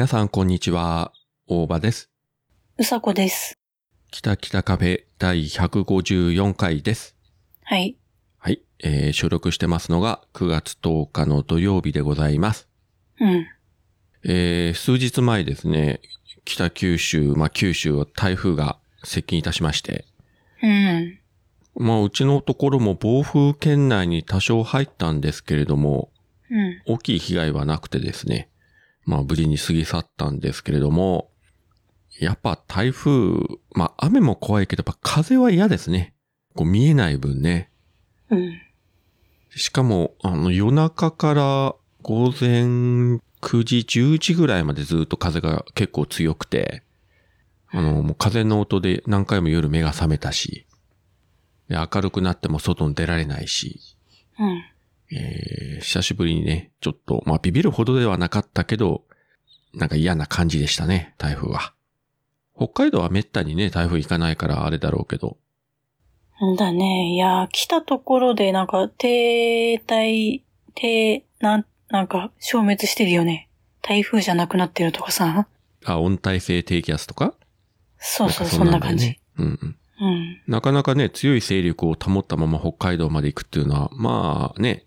皆さん、こんにちは。大場です。うさこです。北北カフェ第154回です。はい。はい。えー収録してますのが9月10日の土曜日でございます。うん。えー数日前ですね、北九州、まあ、九州を台風が接近いたしまして、うん。まあ、うちのところも暴風圏内に多少入ったんですけれども、うん。大きい被害はなくてですね、まあ無事に過ぎ去ったんですけれども、やっぱ台風、まあ雨も怖いけど、やっぱ風は嫌ですね。こう見えない分ね。うん。しかも、あの夜中から午前9時、10時ぐらいまでずっと風が結構強くて、あの、もう風の音で何回も夜目が覚めたし、で明るくなっても外に出られないし、うん。えー久しぶりにね、ちょっと、まあ、ビビるほどではなかったけど、なんか嫌な感じでしたね、台風は。北海道はめったにね、台風行かないからあれだろうけど。んだね。いや、来たところでなんか停滞、停、なん、なんか消滅してるよね。台風じゃなくなってるとかさ。あ、温帯性低気圧とか？そうそう、かそんな感じ。うんうん。うん。なかなかね、強い勢力を保ったまま北海道まで行くっていうのは、まあね、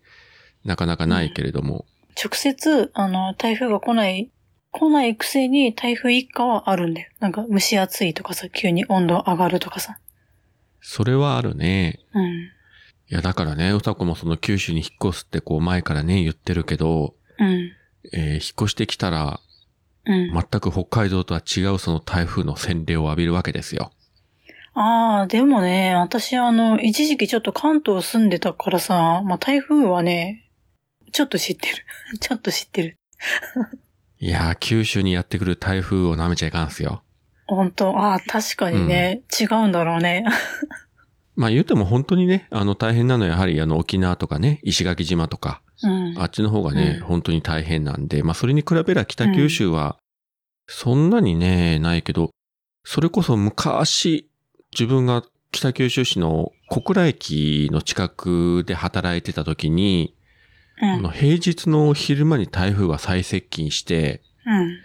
なかなかないけれども、直接、あの、台風が来ない、来ないくせに台風一過はあるんだよ。なんか蒸し暑いとかさ、急に温度上がるとかさ。それはあるね。うん。いや、だからね、うさこもその九州に引っ越すってこう前からね、言ってるけど、うん。えー引っ越してきたら、うん。全く北海道とは違うその台風の洗礼を浴びるわけですよ。ああ、でもね、私あの、一時期ちょっと関東住んでたからさ、まあ台風はね、ちょっと知ってる。ちょっと知ってる。いやー、九州にやってくる台風を舐めちゃいかんすよ。本当？ああ、確かにね、違うんだろうね。まあ言うても本当にね、あの大変なのはやはりあの沖縄とかね、石垣島とか、うん。あっちの方がね、うん本当に大変なんで、まあそれに比べれば北九州は、そんなにね、ないけど、それこそ昔、自分が北九州市の小倉駅の近くで働いてた時に、うん。あの平日の昼間に台風が最接近して、うん。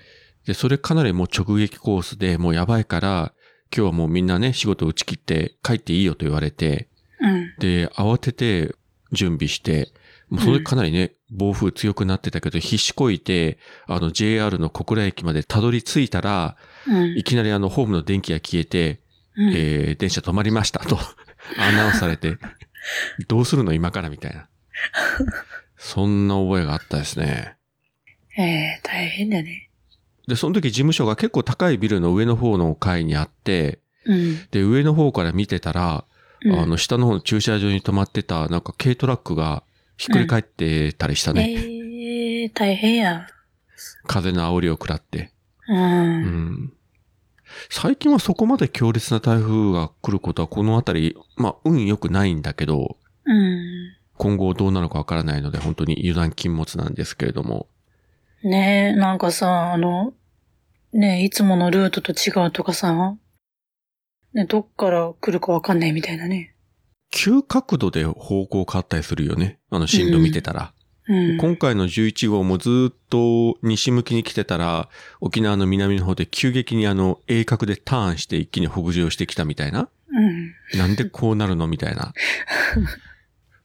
で、それかなりもう直撃コースでもうやばいから、今日はもうみんなね、仕事打ち切って帰っていいよと言われて、うん。で、慌てて準備して、もうそれかなりね、暴風強くなってたけど、必死こいて、あの JR の小倉駅までたどり着いたら、うんい。きなりあのホームの電気が消えて、うんえー、電車止まりましたと アナウンスされて、どうするの今からみたいな。そんな覚えがあったですね。ええ大変だね。で、その時事務所が結構高いビルの上の方の階にあって、うん。で、上の方から見てたら、うんあの、下の方の駐車場に止まってた、なんか軽トラックがひっくり返ってたりしたね。ええ大変や。風の煽りを食らって。うん。うん。最近はそこまで強烈な台風が来ることはこの辺り、まあ、運良くないんだけど、うん。今後どうなるかわからないので、本当に油断禁物なんですけれども。ねえ、なんかさ、あの、ねえ、いつものルートと違うとかさ、ね、どっから来るかわかんないみたいなね。急角度で方向変わったりするよね。あの進路見てたら。うん。今回の11号もずっと西向きに来てたら、沖縄の南の方で急激にあの、鋭角でターンして一気に北上してきたみたいな。うん。なんでこうなるのみたいな。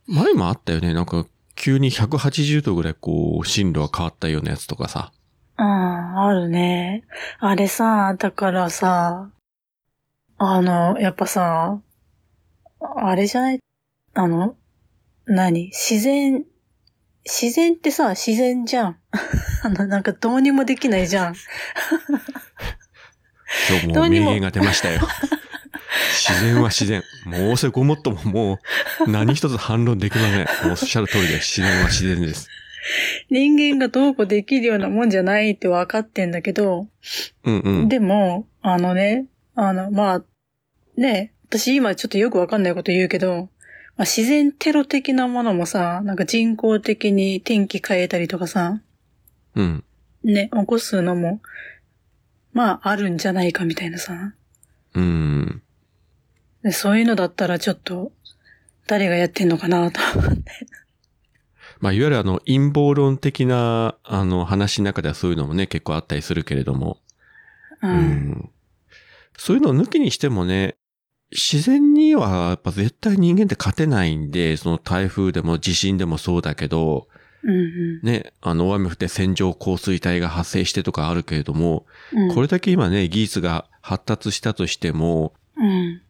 前もあったよね。なんか、急に180度ぐらいこう、進路が変わったようなやつとかさ。ああ、あるね。あれさ、だからさ、あの、やっぱさ、あれじゃない？あの、何？自然、自然ってさ、自然じゃん。あの、なんかどうにもできないじゃん。今日も名言が出ましたよ。自然は自然。もうそれごもっとももう何一つ反論できません。もうおっしゃる通りで自然は自然です。人間がどうこうできるようなもんじゃないって分かってんだけど、うんうん。でも、あのね、あの、まあ、ね、私今ちょっとよくわかんないこと言うけど、まあ、自然テロ的なものもさ、なんか人工的に天気変えたりとかさ、うん。ね、起こすのも、まあ、あるんじゃないかみたいなさ。うん。でそういうのだったらちょっと、誰がやってんのかなと思って。まあ、いわゆるあの、陰謀論的な、あの、話の中ではそういうのもね、結構あったりするけれども。う。うんん。そういうのを抜きにしてもね、自然にはやっぱ絶対人間って勝てないんで、その台風でも地震でもそうだけど、うんね、あの、大雨降って線状降水帯が発生してとかあるけれども、うん。これだけ今ね、技術が発達したとしても、うん。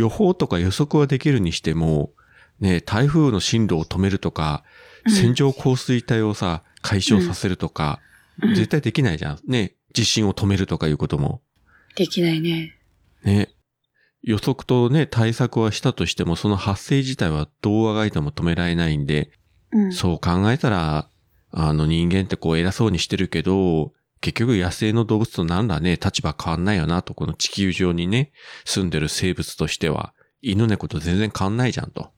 予報とか予測はできるにしても、ね、台風の進路を止めるとか、うん線状降水帯をさ、解消させるとか、うん絶対できないじゃん。ね、地震を止めるとかいうことも。できないね。ね。予測とね、対策はしたとしても、その発生自体はどうあがいても止められないんで、うん。そう考えたら、あの人間ってこう偉そうにしてるけど、結局野生の動物となんだね、立場変わんないよなと、この地球上にね、住んでる生物としては、犬猫と全然変わんないじゃんと。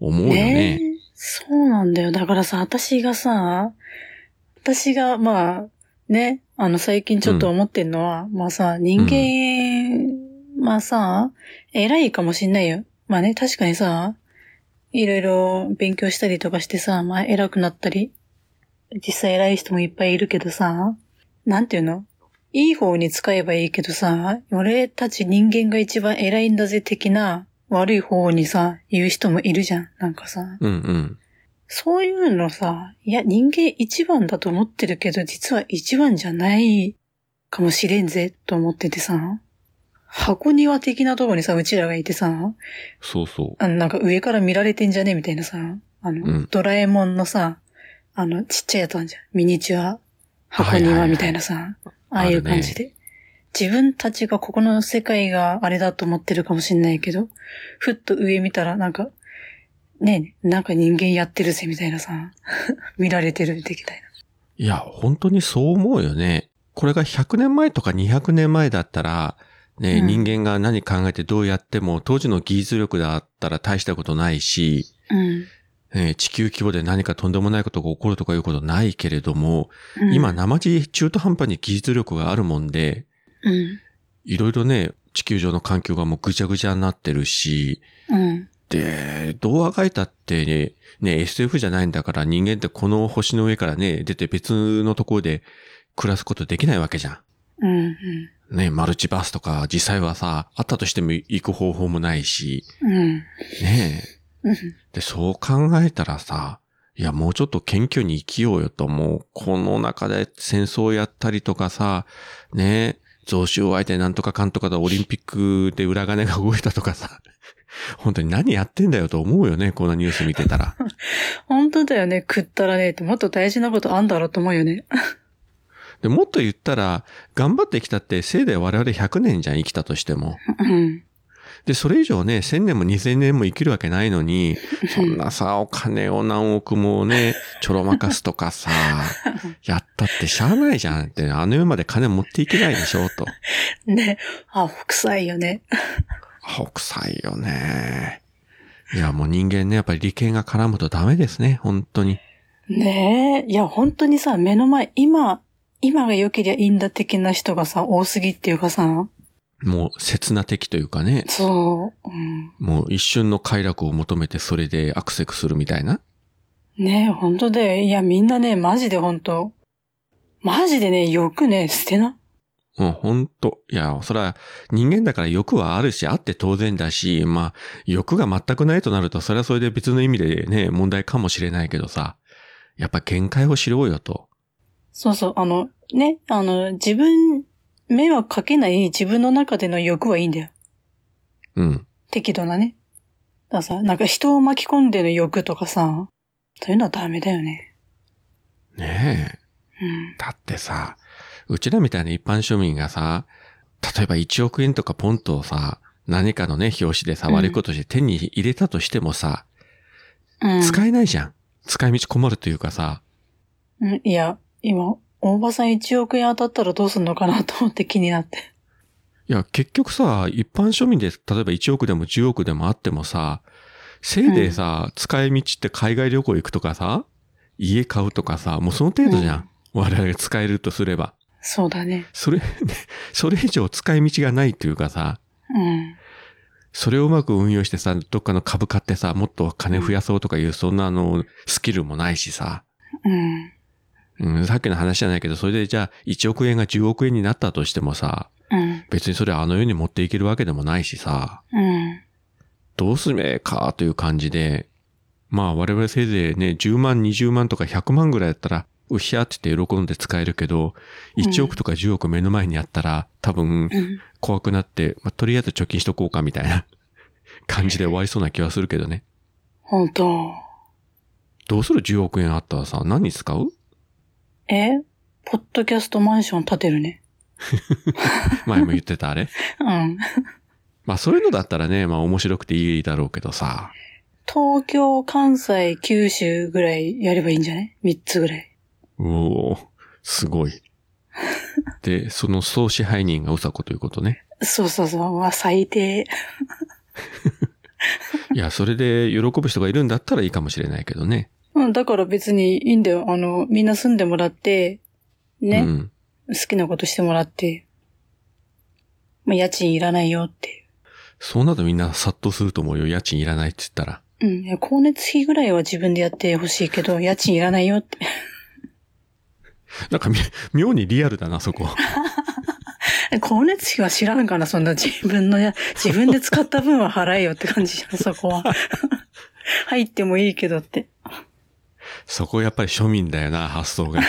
思うよね。えそうなんだよ。だからさ、私がさ、私が、まあ、ね、あの、最近ちょっと思ってんのは、まあさ、人間、まあさ、偉いかもしんないよ。まあね、確かにさ、いろいろ勉強したりとかしてさ、まあ偉くなったり、実際偉い人もいっぱいいるけどさ、なんていうの？いい方に使えばいいけどさ、俺たち人間が一番偉いんだぜ的な悪い方にさ、言う人もいるじゃん。なんかさ。うんうん。そういうのさ、いや人間一番だと思ってるけど、実は一番じゃないかもしれんぜ、と思っててさ。箱庭的なとこにさ、うちらがいてさ、そうそあの、なんか上から見られてんじゃねみたいなさ、あの、うんドラえもんのさ、あの、ちっちゃいやつあんじゃん。ミニチュア箱庭はみたいなさ、ああいう感じで。自分たちがここの世界があれだと思ってるかもしんないけど、ふっと上見たらなんか、ねえ、なんか人間やってるぜみたいなさ、見られてるみたいな。う。いや、本当にそう思うよね。これが100年前とか200年前だったら、ね、うん人間が何考えてどうやっても、当時の技術力だったら大したことないし、うん。ね地球規模で何かとんでもないことが起こるとかいうことないけれども、うん今、生地中途半端に技術力があるもんで、うん。いろいろね、地球上の環境がもうぐちゃぐちゃになってるし、うん。で、どうあがいたってね、ね、SF じゃないんだから人間ってこの星の上からね、出て別のところで暮らすことできないわけじゃうん。ん。ね、マルチバースとか実際はさ、あったとしても行く方法もないし、うん。ねうん。で、そう考えたらさ、いや、もうちょっと謙虚に生きようよと、もう、この中で戦争をやったりとかさ、ね、増収を相手になんとかかんとかだ、オリンピックで裏金が動いたとかさ、本当に何やってんだよと思うよね、こんなニュース見てたら。本当だよね。食ったらねってもっと大事なことあんだろうと思うよね。で、もっと言ったら、頑張ってきたって、せいで我々100年じゃん、生きたとしても。うん。で、それ以上ね、1000年も2000年も生きるわけないのに、そんなさ、お金を何億もね、ちょろまかすとかさ、やったってしゃあないじゃんって、あの世まで金持っていけないでしょ、と。ね。あ、臭いよね。青臭いよね。いや、もう人間ね、やっぱり利権が絡むとダメですね、本当に。ねえ。いや、本当にさ、目の前、今、今が良けりゃいいんだ的な人がさ、多すぎっていうかさ、もう、刹那的というかね、そう、うん、もう一瞬の快楽を求めてそれでアクセクするみたいな。ねえ、本当だよ。いや、みんなね、マジで本当マジでね、欲ね、捨てな。うん、ほんと。いや、それは人間だから欲はあるし、あって当然だし、まあ、欲が全くないとなると、それはそれで別の意味でね、問題かもしれないけどさ、やっぱ限界を知ろうよと。そうそう、あの、ね、あの、自分、迷惑かけない自分の中での欲はいいんだよ。うん。適度なね。だからさ、なんか人を巻き込んでの欲とかさ、そういうのはダメだよね。ねえ。うん。だってさ、うちらみたいな一般庶民がさ、例えば1億円とかポンとさ、何かのね、表紙でさ、うん悪いことして手に入れたとしてもさ、うん。使えないじゃん。使い道困るというかさ、うん、いや、今、大場さん1億円当たったらどうすんのかなと思って気になって。いや、結局さ、一般庶民で、例えば1億でも10億でもあってもさ、せいでさ、使い道って海外旅行行くとかさ、家買うとかさ、もうその程度じゃん。我々が使えるとすれば。そうだね。それ、それ以上使い道がないというかさ、うん。それをうまく運用してさ、どっかの株買ってさ、もっと金増やそうとかいう、そんなあの、スキルもないしさ。うん。うん、さっきの話じゃないけど、それでじゃあ1億円が10億円になったとしてもさ、うん。別にそれあの世に持っていけるわけでもないしさ、うん。どうすめかという感じで、まあ我々せいぜいね、10万、20万とか100万ぐらいだったら、うひゃってて喜んで使えるけど、1億とか10億目の前にあったら、多分うん。怖くなって、まあ、とりあえず貯金しとこうかみたいな 感じで終わりそうな気はするけどね。本当どうする ?10 億円あったらさ、何に使う？え？ポッドキャストマンション建てるね。前も言ってたあれ？うん。まあそういうのだったらね、まあ面白くていいだろうけどさ。東京、関西、九州ぐらいやればいいんじゃない？三つぐらい。おおすごい。で、その総支配人がうさこということね？そうそうそう。まあ、最低。いや、それで喜ぶ人がいるんだったらいいかもしれないけどね。うん、だから別にいいんだよ。あの、みんな住んでもらって、ね、うん。好きなことしてもらって、まあ、家賃いらないよっていう。そうなるとみんな殺到すると思うよ。家賃いらないって言ったら。うん。いや光熱費ぐらいは自分でやってほしいけど、家賃いらないよって。なんかみ、妙にリアルだな、そこ。光熱費は知らんかな、そんな自分のや、自分で使った分は払えよって感じじゃん、そこは。入ってもいいけどって。そこやっぱり庶民だよな、発想が。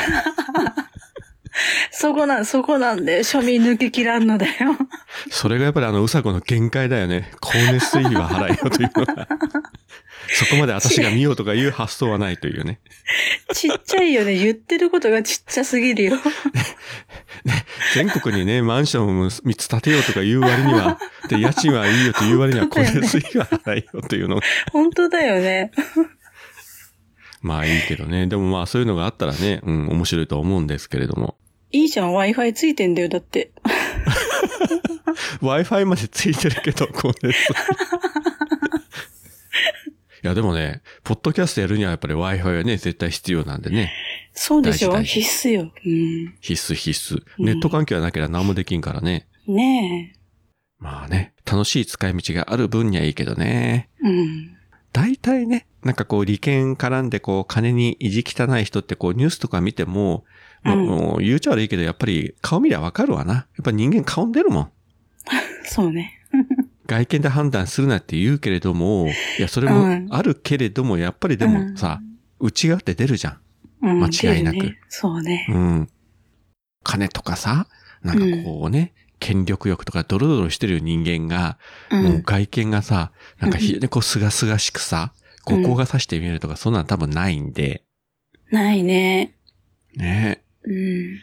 そこなん、そこなんで、庶民抜けきらんのだよ。それがやっぱりあの、うさこの限界だよね。光熱水費は払えよというのが。そこまで私が見ようとかいう発想はないというね。ちっちゃいよね。言ってることがちっちゃすぎるよ。全国にね、マンションを3つ建てようとか言う割には、で、家賃はいいよという割には光熱費は払えよというのが。本当だよね。まあいいけどね。でもまあそういうのがあったらね、うん、面白いとは思うんですけれども。いいじゃん、Wi-Fi ついてんだよ、だって。Wi-Fi までついてるけど、光熱費。いやでもね、ポッドキャストやるにはやっぱり Wi-Fi はね、絶対必要なんでね。そうでしょ必須よ。うん。必須必須。うんネット環境がなければ何もできんからね。ねまあね、楽しい使い道がある分にはいいけどね。え。うん。大体ね、なんかこう利権絡んでこう金に意地汚い人ってこうニュースとか見ても、もううんもう言うちゃ悪いけどやっぱり顔見りゃわかるわな。やっぱ人間顔出るもん。そうね。外見で判断するなって言うけれども、いや、それうんもあるけれども、やっぱりでもさ、内側って出るじゃん。うん、間違いなくねそうね。うん。金とかさ、なんかこうね、権力欲とかドロドロしてる人間が、う。もうん外見がさ、なんか非常にこうすがすがしくさ、ここが刺して見えるとか、そんなん多分ないんで、ないね。ねうん。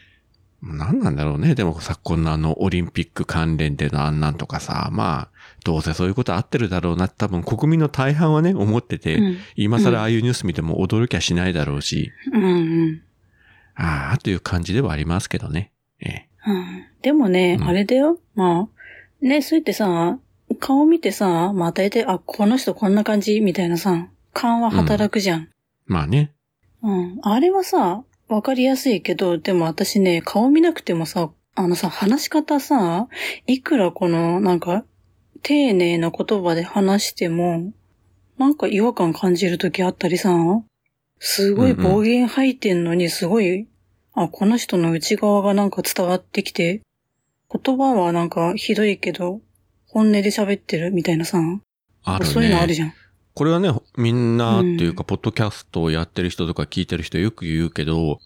何なんだろうね。でもさ、こんなあの、オリンピック関連でのあんなんとかさ、まあ、どうせそういうことあってるだろうな多分国民の大半はね、思ってて、うん。今更ああいうニュース見ても驚きはしないだろうし、うんうん。ああ、という感じではありますけどね。ええ。うんでもね、うんあれだよ。まあ、ね、そうやってさ、顔見てさ、まあ大体、あ、この人こんな感じみたいなさ、勘は働くじゃん。まあね。うん。あれはさ、わかりやすいけど、でも私ね、顔見なくてもさ、あのさ、話し方さ、いくらこの、なんか、丁寧な言葉で話しても、なんか違和感感じるときあったりさ、すごい暴言吐いてんのに、すごい、あ、この人の内側がなんか伝わってきて、言葉はなんかひどいけど、本音で喋ってるみたいなさ、あるね。そういうのあるじゃん。これはね、みんなっていうか、ポッドキャストをやってる人とか聞いてる人よく言うけど、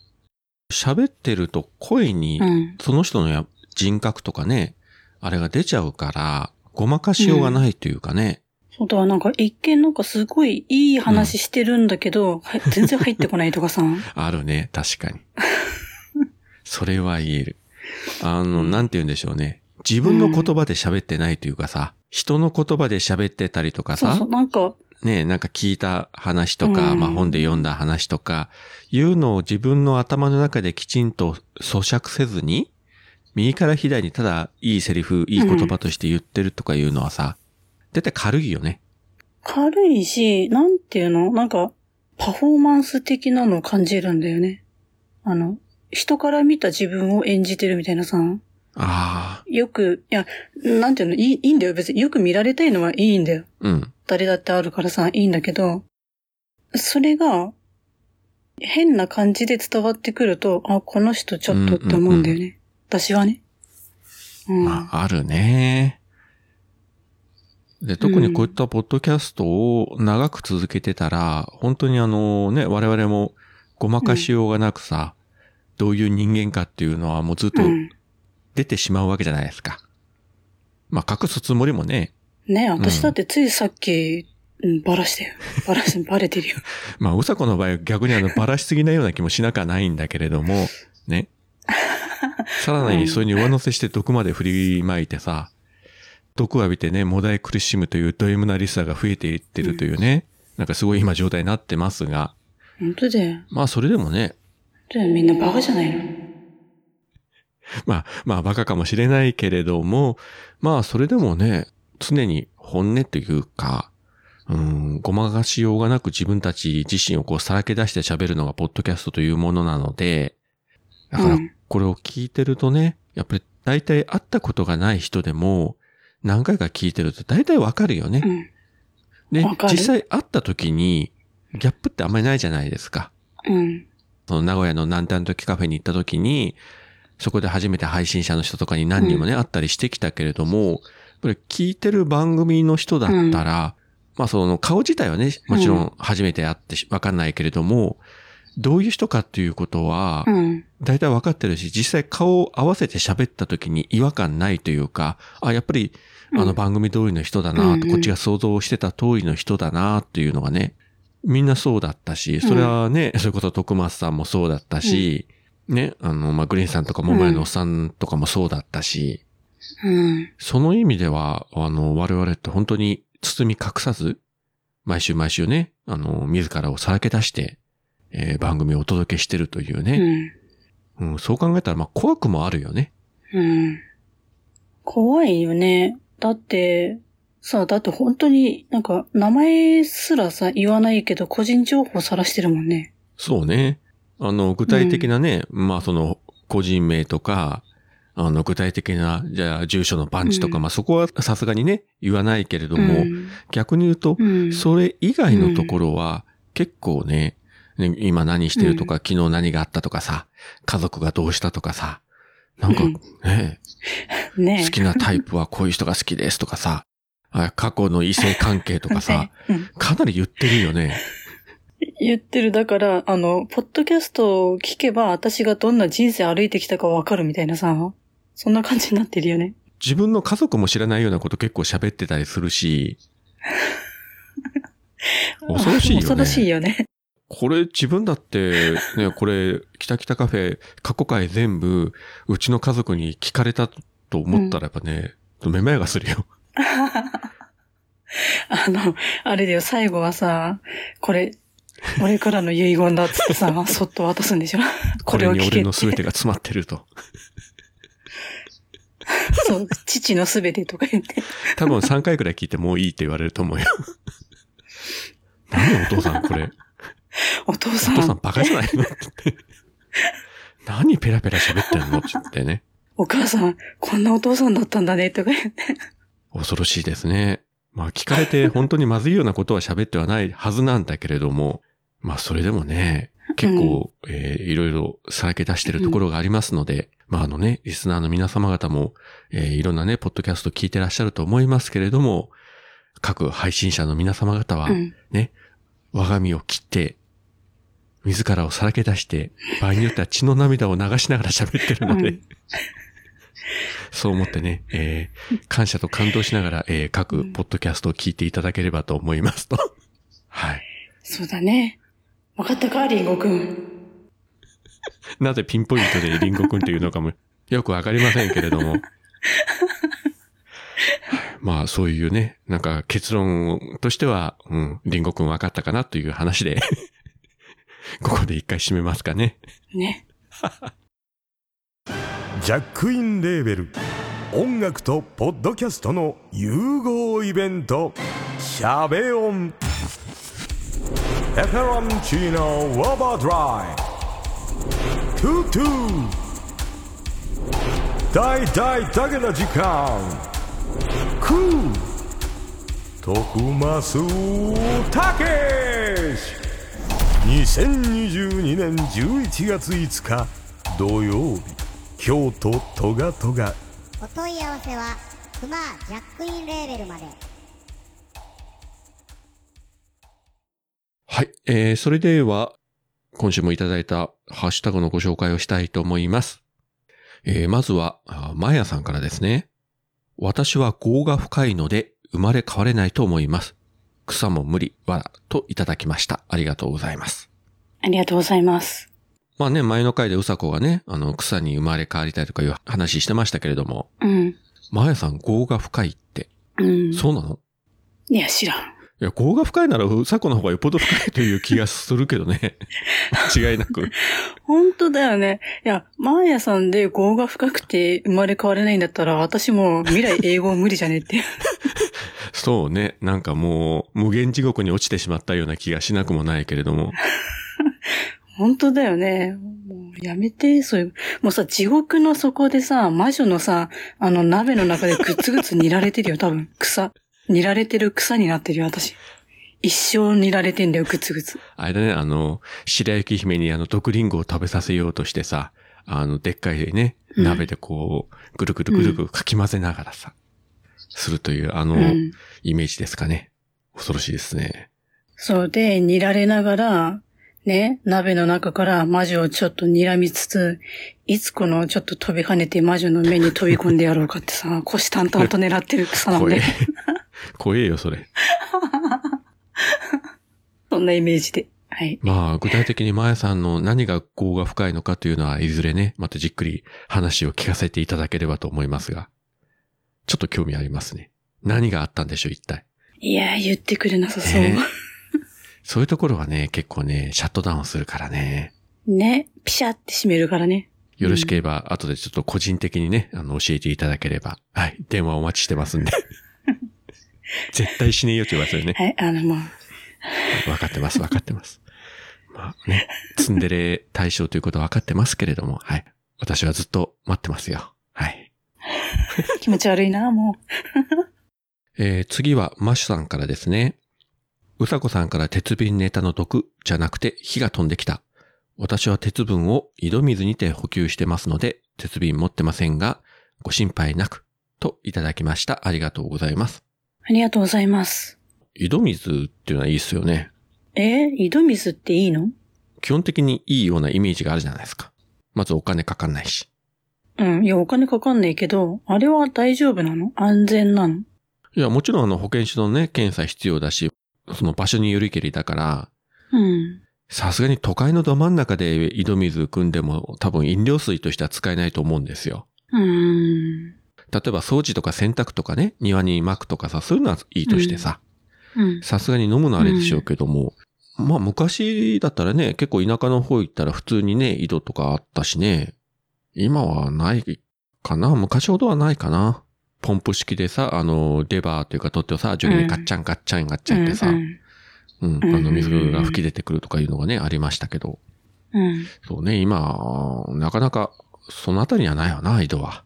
喋ってると声にう、ん。その人のや人格とかね、あれが出ちゃうから、ごまかしようがないというかね。そうだ、なんか一見なんかすごいいい話してるんだけど、はい全然入ってこないとかさ。あるね、確かに。それは言える。あの、なんて言うんでしょうね。自分の言葉で喋ってないというかさ、人の言葉で喋ってたりとかさそうそう、、なんか、ね、なんか聞いた話とか、うんまあ本で読んだ話とか、いうのを自分の頭の中できちんと咀嚼せずに、右から左にただいいセリフ、いい言葉として言ってるとかいうのはさ、だいたい軽いよね。軽いし、なんていうの？なんか、パフォーマンス的なのを感じるんだよね。あの、人から見た自分を演じてるみたいなさ。ああ、よく、いや、なんていうの、いいいいんだよ。別によく見られたいのはいいんだよ。うん。誰だってあるからさ、いいんだけど、それが、変な感じで伝わってくると、あ、この人ちょっとって思うんだよね。私はね。うん。まあ、あるね。で、特にこういったポッドキャストを長く続けてたら、本当にあのね、我々もごまかしようがなくさ、どういう人間かっていうのはもうずっとうん。出てしまうわけじゃないですか。まあ、隠すつもりもね、ね私だってついさっき、うん、バラしたよ。バラして、バレてるよ。まあ、うさこの場合逆にあの、ばらしすぎなような気もしなくはないんだけれども、ね。さらにそれに上乗せして毒まで振りまいてさ、毒を浴びてね、もだえ苦しむというド M なリスナーが増えていってるというね、なんかすごい今状態になってますが、本当だよ。まあそれでもね、だよ。みんなバカじゃないの？まあ、まあバカかもしれないけれども、まあそれでもね、常に本音というか、うん、ごまかしようがなく自分たち自身をこうさらけ出して喋るのがポッドキャストというものなので、だからうん。これを聞いてるとね、やっぱり大体会ったことがない人でも、何回か聞いてると大体わかるよね。うん。で実際会った時に、ギャップってあんまりないじゃないですか。うん。その名古屋の南端時カフェに行った時に、そこで初めて配信者の人とかに何人もね、会ったりしてきたけれども、やっぱり聞いてる番組の人だったら、まあその顔自体はね、もちろん初めて会ってしわかんないけれども、どういう人かっていうことはう、ん。大体わかってるし、実際顔を合わせて喋った時に違和感ないというか、あ、やっぱりあの番組通りの人だなこっちが想像してた通りの人だなっていうのがね、みんなそうだったし、それはね、それこそ徳松さんもそうだったし、ね、あの、まあ、グリーンさんとかも前のおっさんとかもそうだったし、うん。その意味では、あの、我々って本当に包み隠さず、毎週毎週ね、あの、自らをさらけ出して、えー番組をお届けしてるといううね、ん。うんそう考えたら、まあ、怖くもあるよね。うん。怖いよね。だって、さあ、だって本当になんか名前すらさ、言わないけど個人情報さらしてるもんね。そうね。あの、具体的なね、まあその、個人名とか、あの、具体的な、じゃあ、住所のパンチとか、うんまあそこはさすがにね、言わないけれども、うん逆に言うと、うん。それ以外のところは、結構ね、ね今何してるとか、う昨日何があったとかさ、家族がどうしたとかさ、なんかうんね、ね好きなタイプはこういう人が好きですとかさ、あ過去の異性関係とかさ、うんかなり言ってるよね。言ってる。だから、あの、ポッドキャストを聞けば私がどんな人生歩いてきたかわかるみたいなさ、そんな感じになってるよね。自分の家族も知らないようなこと結構喋ってたりするし、恐ろしいよね。恐ろしいよね。これ自分だって、ね、これ、北北カフェ過去回全部、うちの家族に聞かれたと思ったらやっぱね、めまいがするよ。あの、あれだよ、最後はさ、これ、俺からの遺言だっつってさ、そっと渡すんでしょ？これにこれを聞けって俺の全てが詰まってると。そう、父のすべてとか言って。多分3回くらい聞いてもういいって言われると思うよ。何お父さんこれ。お父さん、お父さんバカじゃないのって。何ペラペラ喋ってんの？って言ってね。お母さん、こんなお父さんだったんだね、とか言って。恐ろしいですね。まあ聞かれて本当にまずいようなことは喋ってはないはずなんだけれども、まあそれでもね、結構、えーいろいろさらけ出してるところがありますので、まああのね、リスナーの皆様方も、えーいろんなね、ポッドキャスト聞いてらっしゃると思いますけれども、各配信者の皆様方は、うん。ね、我が身を切って、自らをさらけ出して、場合によっては血の涙を流しながら喋ってるので、うんそう思ってね、えー感謝と感動しながら、えー各ポッドキャストを聞いていただければと思いますと。はい。そうだね。わかったか、リンゴくん。なぜピンポイントでリンゴくんというのかも よくわかりませんけれども。はいまあそういうね、なんか結論としては、うん、リンゴくんわかったかなという話で、ここで一回締めますかね。ね。ジャックインレーベル。音楽とポッドキャストの融合イベント「シャベオン」「エフェロンチーノウォーバードライ」「トゥトゥ」大大だけな時間。クー。徳マスたけし2022年11月5日土曜日京都トガトガお問い合わせはクマジャックインレーベルまではい。えー、それでは、今週もいただいたハッシュタグのご紹介をしたいと思います。えー、まずは、あマヤさんからですね。私は業が深いので生まれ変われないと思います。草も無理、わら、といただきました。ありがとうございます。ありがとうございます。まあね、前の回でうさこがね、あの、草に生まれ変わりたいとかいう話してましたけれども、うん。マヤさん業が深いって、うん。そうなの？いや、知らん。いや、業が深いならうさこの方がよっぽど深いという気がするけどね。間 違いなく。本当だよね。いや、マーヤさんで業が深くて生まれ変われないんだったら、私も未来英語無理じゃねって。そうね。なんかもう、無限地獄に落ちてしまったような気がしなくもないけれども。本当だよね。もうやめて、そういう。もうさ、地獄の底でさ、魔女のさ、あの鍋の中でぐつぐつ煮られてるよ、多分。草。煮られてる草になってるよ、私。一生煮られてんだよ、ぐつぐつ。あれだね、あの、白雪姫にあの、毒リンゴを食べさせようとしてさ、あの、でっかいね、うん鍋でこう、ぐるぐるぐるぐるかき混ぜながらさ、するという、あの、うん。イメージですかね。恐ろしいですね。そうで、煮られながら、ね、鍋の中から魔女をちょっと睨みつつ、いつこのちょっと飛び跳ねて魔女の目に飛び込んでやろうかってさ、腰淡々と狙ってる草なん怖えで、。怖えよ、それ。そんなイメージで。はい。まあ、具体的にマヤさんの何が業が深いのかというのは、いずれね、またじっくり話を聞かせていただければと思いますが、ちょっと興味ありますね。何があったんでしょう、一体？いやー、言ってくれなさそう。ねそういうところはね、結構ね、シャットダウンするからね。ね、ピシャって閉めるからね。よろしければ、後でちょっと個人的にね、あの、教えていただければ、はい、電話お待ちしてますんで。絶対しねえよって言わせるね。はい、あの、まあ、わかってます、わかってます。まあね、ツンデレ対象ということはわかってますけれども、はい。私はずっと待ってますよ。はい。気持ち悪いな、も えー次はマッシュさんからですね。うさこさんから鉄瓶ネタの毒じゃなくて火が飛んできた。私は鉄分を井戸水にて補給してますので、鉄瓶持ってませんが、ご心配なく、といただきました。ありがとうございます。う。ありがとうございます。井戸水っていうのはいいですよね。えー井戸水っていいの？基本的にいいようなイメージがあるじゃないですか。まずお金かかんないし。うん。いや、お金かかんないけど、あれは大丈夫なの？安全なの？いや、もちろんあの保険証のね、検査必要だし、その場所によりけりだから、うん。さすがに都会のど真ん中で井戸水汲んでも多分飲料水としては使えないと思うんですよ。うーん。例えば掃除とか洗濯とかね、庭に巻くとかさ、そういうのはいいとしてさ、うん。さすがに飲むのはあれでしょうけども、まあ昔だったらね、結構田舎の方行ったら普通にね、井戸とかあったしね、今はないかな？昔ほどはないかな。ポンプ式でさ、あの、レバーというか取ってをさ、上下にガッチャンガッチャンガッチャンってさ、ううん。ん、あの水が吹き出てくるとかいうのがね、ありましたけど、うん。そうね、今、なかなか、そのあたりにはないわな、井戸は。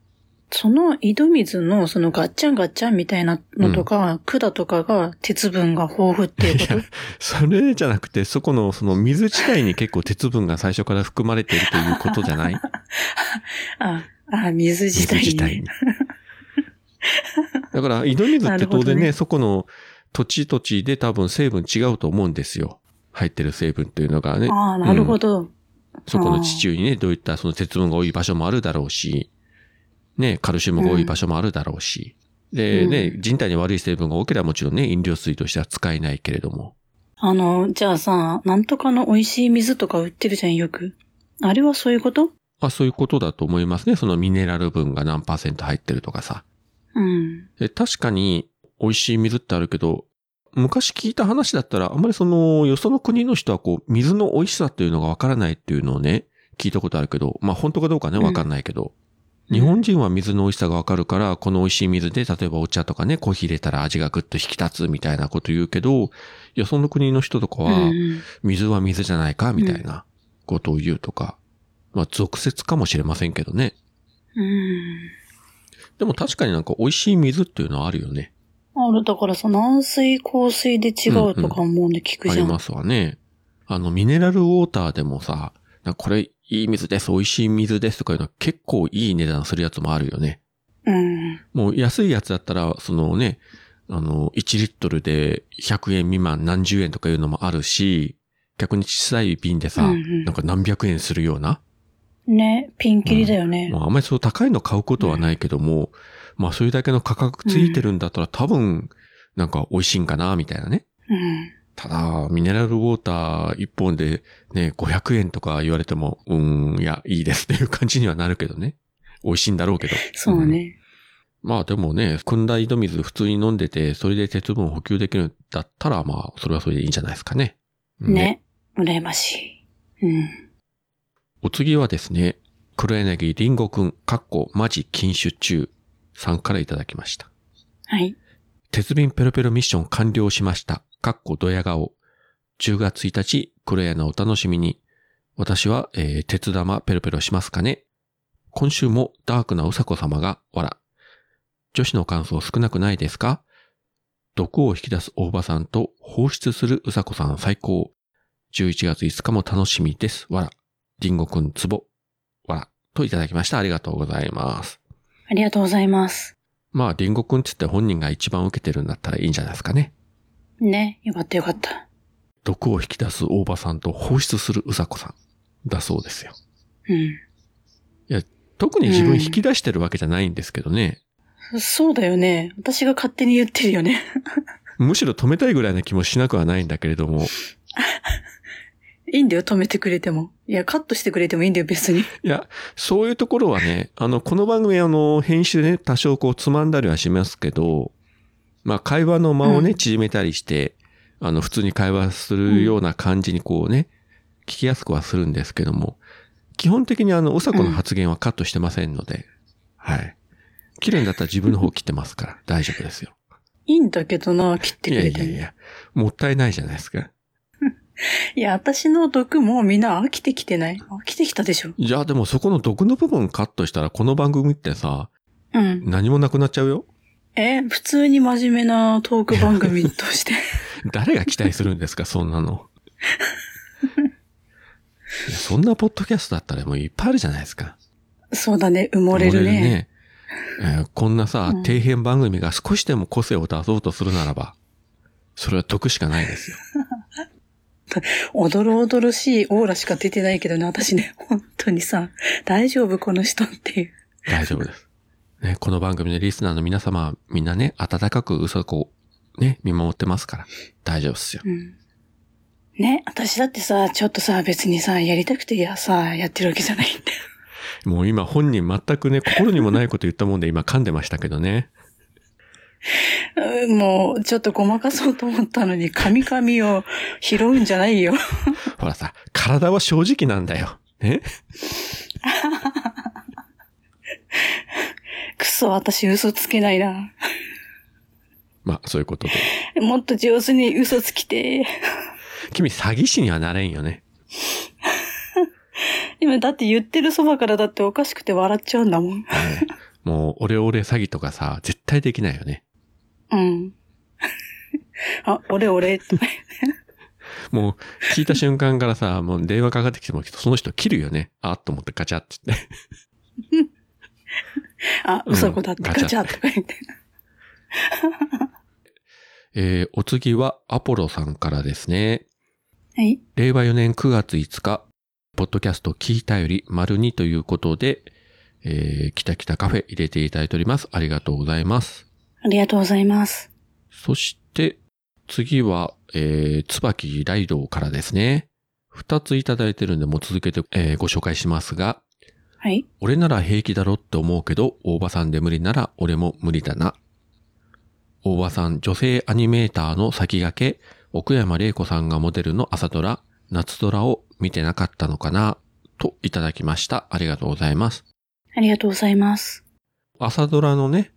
その井戸水のそのガッチャンガッチャンみたいなのとか、管とかが鉄分が豊富っていうこいやそれじゃなくて、そこの、その水自体に結構鉄分が最初から含まれているということじゃない？と あ、あ、水自水体に。自体に。だから、井戸水って当然ね、ねそこの土地土地で多分成分違うと思うんですよ。入ってる成分っていうのがね。ああ、なるほど。そこの地中にね、どういったその鉄分が多い場所もあるだろうし、ね、カルシウムが多い場所もあるだろうし、で、うんね、人体に悪い成分が多ければもちろんね、飲料水としては使えないけれども。あの、じゃあさ、なんとかの美味しい水とか売ってるじゃん、よく。あれはそういうこと？まあそういうことだと思いますね。そのミネラル分が何パーセント入ってるとかさ。うん。で確かに美味しい水ってあるけど、昔聞いた話だったら、あんまりその、よその国の人はこう、水の美味しさっていうのがわからないっていうのをね、聞いたことあるけど、まあ本当かどうかね、うんわかんないけど、日本人は水の美味しさがわかるから、この美味しい水で、例えばお茶とかね、コーヒー入れたら味がぐっと引き立つみたいなこと言うけど、よその国の人とかうは、ん。水は水じゃないかみたいなことを言うとか、まあ俗説かもしれませんけどね。うん。でも確かになんか美味しい水っていうのはあるよね。ある、だからさ、軟水、硬水で違うとか思うんで聞くじゃん。ありますわね。あの、ミネラルウォーターでもさ、これいい水です、美味しい水ですとかいうのは結構いい値段するやつもあるよね。うん。もう安いやつだったら、そのね、あの、1リットルで100円未満何十円とかいうのもあるし、逆に小さい瓶でさ、うんうんなんか何百円するような、ね、ピンキリだよね。まああんまりそう高いの買うことはないけども、まあそれだけの価格ついてるんだったら多分、なんか美味しいんかな、みたいなね。うん。ただ、ミネラルウォーター1本でね、500円とか言われても、うーん、いや、いいですっていう感じにはなるけどね。美味しいんだろうけど。そうね。まあでもね、汲んだ井戸水普通に飲んでて、それで鉄分補給できるんだったら、まあ、それはそれでいいんじゃないですかね。ね。羨ましい。うん。お次はですね、黒柳りんごくん、かっこマジ禁酒中さんからいただきました。はい。鉄瓶ペロペロミッション完了しました。かっこドヤ顔。10月1日、黒柳のお楽しみに。私は、えー、鉄玉ペロペロしますかね。今週もダークなうさこ様が、わら。女子の感想少なくないですか？毒を引き出す大場さんと放出するうさこさん最高。11月5日も楽しみです。わら。りんごくんつぼ。わら。といただきました。ありがとうございます。ありがとうございます。まあ、りんごくんつって本人が一番受けてるんだったらいいんじゃないですかね。ね。よかったよかった。毒を引き出す大場さんと放出するうさこさんだそうですよ。うん。特に自分引き出してるわけじゃないんですけどね。そうだよね。私が勝手に言ってるよね。むしろ止めたいぐらいな気もしなくはないんだけれども。いいんだよ、止めてくれても。いや、カットしてくれてもいいんだよ、別に。いや、そういうところはね、あの、この番組あの、編集でね、多少こうつまんだりはしますけど、まあ会話の間をね、うん縮めたりして、あの、普通に会話するような感じにこうね、聞きやすくはするんですけども、基本的にあの、うさこの発言はカットしてませんので、はい。切るんだったら自分の方切ってますから、大丈夫ですよ。いいんだけどな、切っていくれても。やいやいや、もったいないじゃないですか。いや、私の毒もうみんな飽きてきてない飽きてきたでしょ。じゃあでもそこの毒の部分カットしたらこの番組ってさ、うん。何もなくなっちゃうよ。え、普通に真面目なトーク番組として。誰が期待するんですか、そんなの。そんなポッドキャストだったらもういっぱいあるじゃないですか。そうだね、埋もれるね。えーこんなさ、うん底辺番組が少しでも個性を出そうとするならば、それは得しかないですよ。おどろおどろしいオーラしか出てないけどね、私ね、本当にさ、大丈夫この人っていう。大丈夫です。ね、この番組のリスナーの皆様、みんなね、温かく嘘子をね、見守ってますから、大丈夫ですよ。うん。ね、私だってさ、ちょっとさ、別にさ、やりたくてやさ、やってるわけじゃないんだよ。もう今本人全くね、心にもないこと言ったもんで今噛んでましたけどね。うんもう、ちょっとごまかそうと思ったのに、神々を拾うんじゃないよ。ほらさ、体は正直なんだよ。ね？くそ、私嘘つけないな。まあ、そういうことで。もっと上手に嘘つきて。君詐欺師にはなれんよね。今だって言ってるそばからだっておかしくて笑っちゃうんだもん。ねもう、オレオレ詐欺とかさ、絶対できないよね。うん。あ、俺俺とかもう、聞いた瞬間からさ、もう電話かかってきても、その人切るよね。あっと思ってガチャって言って。あ、うん嘘子だってガチャガチャとか言って。えー、お次はアポロさんからですね。はい。令和4年9月5日、ポッドキャスト聞いたより丸2ということで、えー、きたきたカフェ入れていただいております。ありがとうございます。ありがとうございます。そして、次は、えー、椿ライドウからですね。二ついただいてるんで、もう続けて、えーご紹介しますが、はい。俺なら平気だろって思うけど、大場さんで無理なら俺も無理だな。大場さん、女性アニメーターの先駆け、奥山玲子さんがモデルの朝ドラ、夏ドラを見てなかったのかな、といただきました。ありがとうございます。ありがとうございます。朝ドラのね、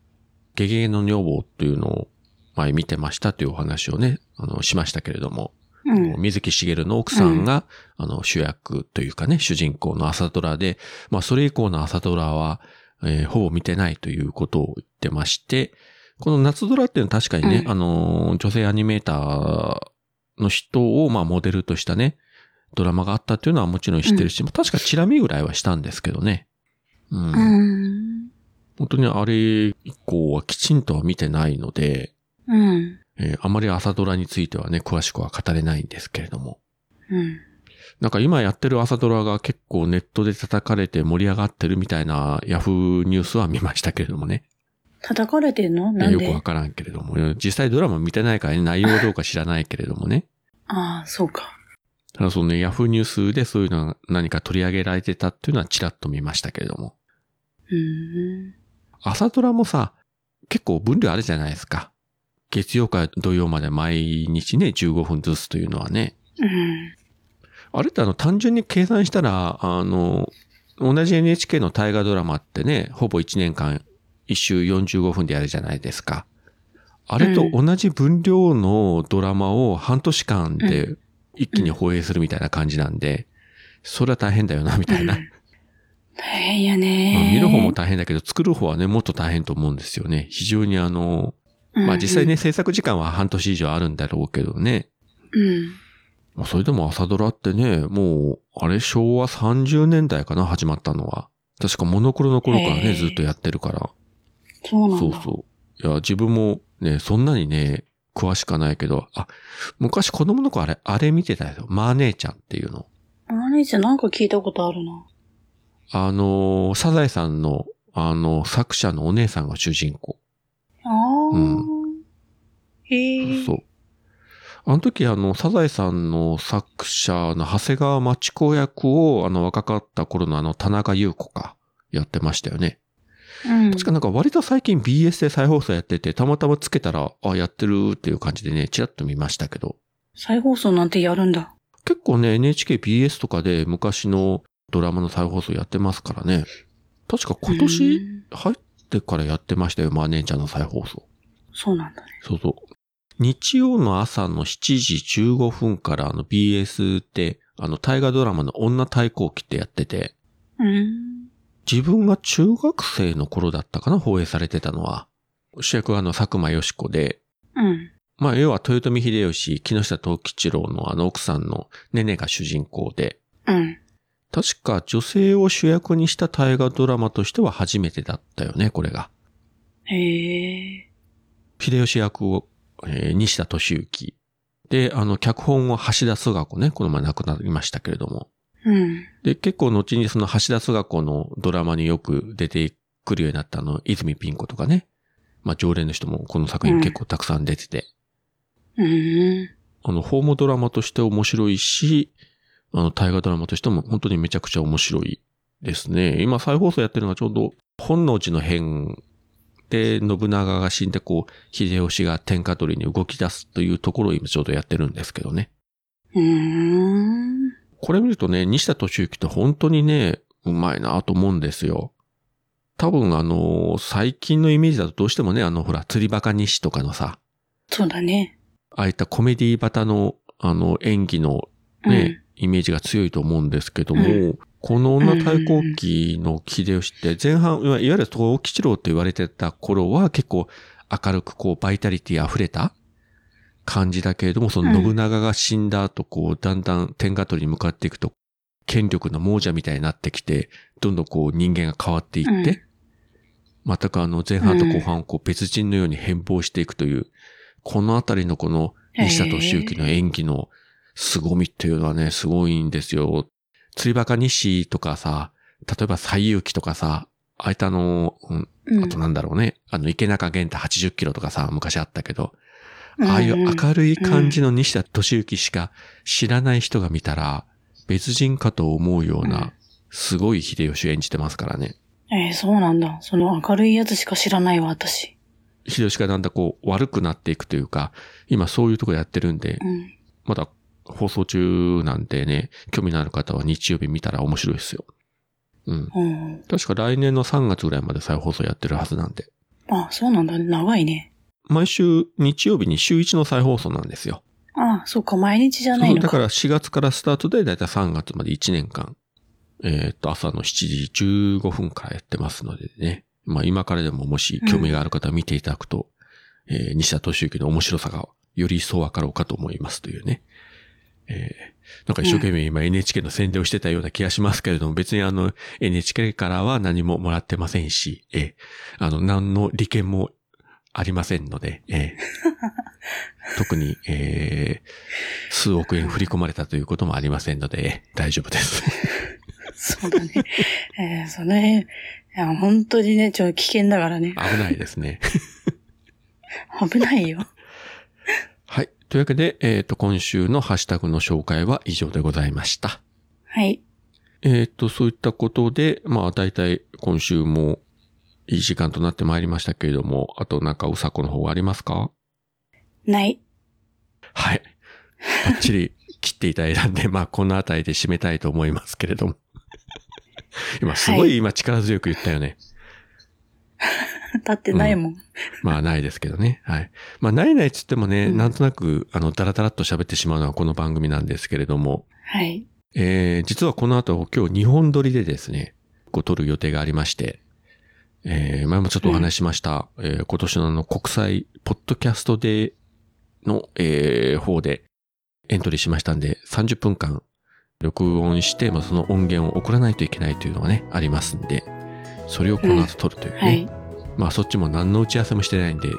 ゲゲゲの女房っていうのを前見てましたというお話をね、あの、しましたけれども、うん。水木しげるの奥さんが、あの、主役というかね、主人公の朝ドラで、まあ、それ以降の朝ドラは、えーほぼ見てないということを言ってまして、この夏ドラっていうのは確かにね、うんあのー、女性アニメーターの人を、まあ、モデルとしたね、ドラマがあったっていうのはもちろん知ってるし、確かチラ見ぐらいはしたんですけどね。うん。うん。本当にあれ以降はきちんとは見てないので、うん。えーあまり朝ドラについてはね、詳しくは語れないんですけれども。うん。なんか今やってる朝ドラが結構ネットで叩かれて盛り上がってるみたいなヤフーニュースは見ましたけれどもね。叩かれてんの？なんよくわでからんけれども。実際ドラマ見てないからね、内容どうか知らないけれどもね。ああ、そうか。ただそのね、ヤフーニュースでそういうのが何か取り上げられてたっていうのはちらっと見ましたけれども。うん。朝ドラもさ、結構分量あるじゃないですか。月曜から土曜まで毎日ね、15分ずつというのはね。うん。あれってあの単純に計算したら、あの、同じ NHK の大河ドラマってね、ほぼ1年間一周45分でやるじゃないですか。あれと同じ分量のドラマを半年間で一気に放映するみたいな感じなんで、それは大変だよな、みたいな。大変やまあね。見る方も大変だけど、作る方はね、もっと大変と思うんですよね。非常にあの、まあ実際ね、。制作時間は半年以上あるんだろうけどね。うん。まあそれでも朝ドラってね、もう、あれ昭和30年代かな、始まったのは。確かモノクロの頃からね、ずっとやってるから。そうなんだ。そうそう。いや、自分もね、そんなにね、詳しくはないけど、あ、昔子供の子あれ、あれ見てたよ。マー姉ちゃんっていうの。あれじゃなんか聞いたことあるな。あのー、サザエさんの、あの、作者のお姉さんが主人公。うんへえ。そう。あの時、あの、サザエさんの作者の長谷川町子役を、あの、若かった頃のあの、田中優子か、やってましたよね。うん。確かなんか割と最近 BS で再放送やってて、たまたまつけたら、あ、やってるっていう感じでね、ちらっと見ましたけど。再放送なんてやるんだ。結構ね、NHKBS とかで昔のドラマの再放送やってますからね。確か今年うん入ってからやってましたよ、まあ姉ちゃんの再放送。そうなんだね。そうそう。日曜の朝の7時15分からあの BS って、あの大河ドラマの女対抗期ってやってて、うん。自分が中学生の頃だったかな、放映されてたのは。主役はあの佐久間よし子で、うん。まあ要は豊臣秀吉、木下藤吉郎のあの奥さんのネネが主人公で、うん。確か女性を主役にした大河ドラマとしては初めてだったよね、これが。へえ。秀吉役を、えー西田敏行。で、あの、脚本を橋田壽賀子ね、この前亡くなりましたけれども。うん。で、結構後にその橋田壽賀子のドラマによく出てくるようになったあの、泉ピン子とかね。まあ、常連の人もこの作品結構たくさん出てて。うん。あの、ホームドラマとして面白いし、あの、大河ドラマとしても本当にめちゃくちゃ面白いですね。今再放送やってるのがちょうど、本能寺の変で信長が死んでこう、秀吉が天下取りに動き出すというところを今ちょうどやってるんですけどね。うん。これ見るとね、西田敏行って本当にね、うまいなと思うんですよ。多分あの、最近のイメージだとどうしてもね、あの、ほら、釣りバカ西とかのさ、そうだね。ああいったコメディバタの、あの、演技のね、イメージが強いと思うんですけども、うこの女対抗期の秀吉って前半、いわいわゆる東吉郎って言われてた頃は結構明るくこうバイタリティ溢れた感じだけれども、その信長が死んだ後、こう、だんだん天下取りに向かっていくと、権力の亡者みたいになってきて、どんどんこう人間が変わっていって、うん。全くあの前半と後半をこう別人のように変貌していくという、このあたりのこの西田敏行の演技の凄みっていうのはね、すごいんですよ。釣りバカ西とかさ、例えば西遊記とかさ、ああいったあの、うんうん。あとなんだろうね、あの池中玄太80キロとかさ、昔あったけど、うんああいう明るい感じの西田敏行しか知らない人が見たら、別人かと思うよううんな、すごい秀吉を演じてますからね。えー、そうなんだ。その明るいやつしか知らないわ、私。秀吉がだんだんこう悪くなっていくというか、今そういうところやってるんで、うん。まだ放送中なんでね、興味のある方は日曜日見たら面白いですよ。うん。うん。確か来年の3月ぐらいまで再放送やってるはずなんで。あ、そうなんだね。長いね。毎週日曜日に週1の再放送なんですよ。あ、そうか、毎日じゃないのか。だから4月からスタートでだいたい3月まで1年間えっ、と、朝の7時15分からやってますのでね。まあ今からでももし興味がある方は見ていただくと、えー西田敏行の面白さがより一層わかろうかと思いますというね。えーなんか一生懸命今 NHK の宣伝をしてたような気がしますけれども、別にあの NHK からは何ももらってませんし、えーあの何の利権もありませんので、えー 特に、えー数億円振り込まれたということもありませんので、大丈夫です。そうだね。えー、その辺、いや、本当にね、ちょっと危険だからね。危ないですね。危ないよ。はい。というわけで、えっ、と、今週のハッシュタグの紹介は以上でございました。はい。えっ、と、そういったことで、まあ、大体今週もいい時間となってまいりましたけれども、あとなんかうさこの方ありますか？ない。はい。バッチリ切っていただいたんで、まあ、このあたりで締めたいと思いますけれども。今、すごい今力強く言ったよね。だってないもん。まあ、ないですけどね。はい。まあ、ないないっつってもね、うんなんとなく、あの、ダラダラっと喋ってしまうのはこの番組なんですけれども、はい。えー実はこの後今日2本撮りでですね、こう撮る予定がありまして、えー前もちょっとお話ししました、えー今年のあの国際ポッドキャストデーの、えー方でエントリーしましたんで、30分間録音して、まあ、その音源を送らないといけないというのがね、ありますんで、それをこの後撮るというね。はい。まあそっちも何の打ち合わせもしてないんで、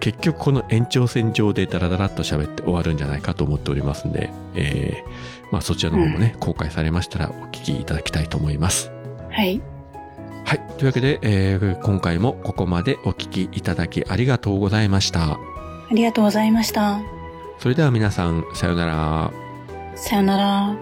結局この延長線上でダラダラっと喋って終わるんじゃないかと思っておりますんで、えー、まあそちらの方もね、公開されましたらお聞きいただきたいと思います。はい。はい。というわけで、えー、今回もここまでお聞きいただきありがとうございました。ありがとうございました。それでは皆さん、さようなら。さよなら。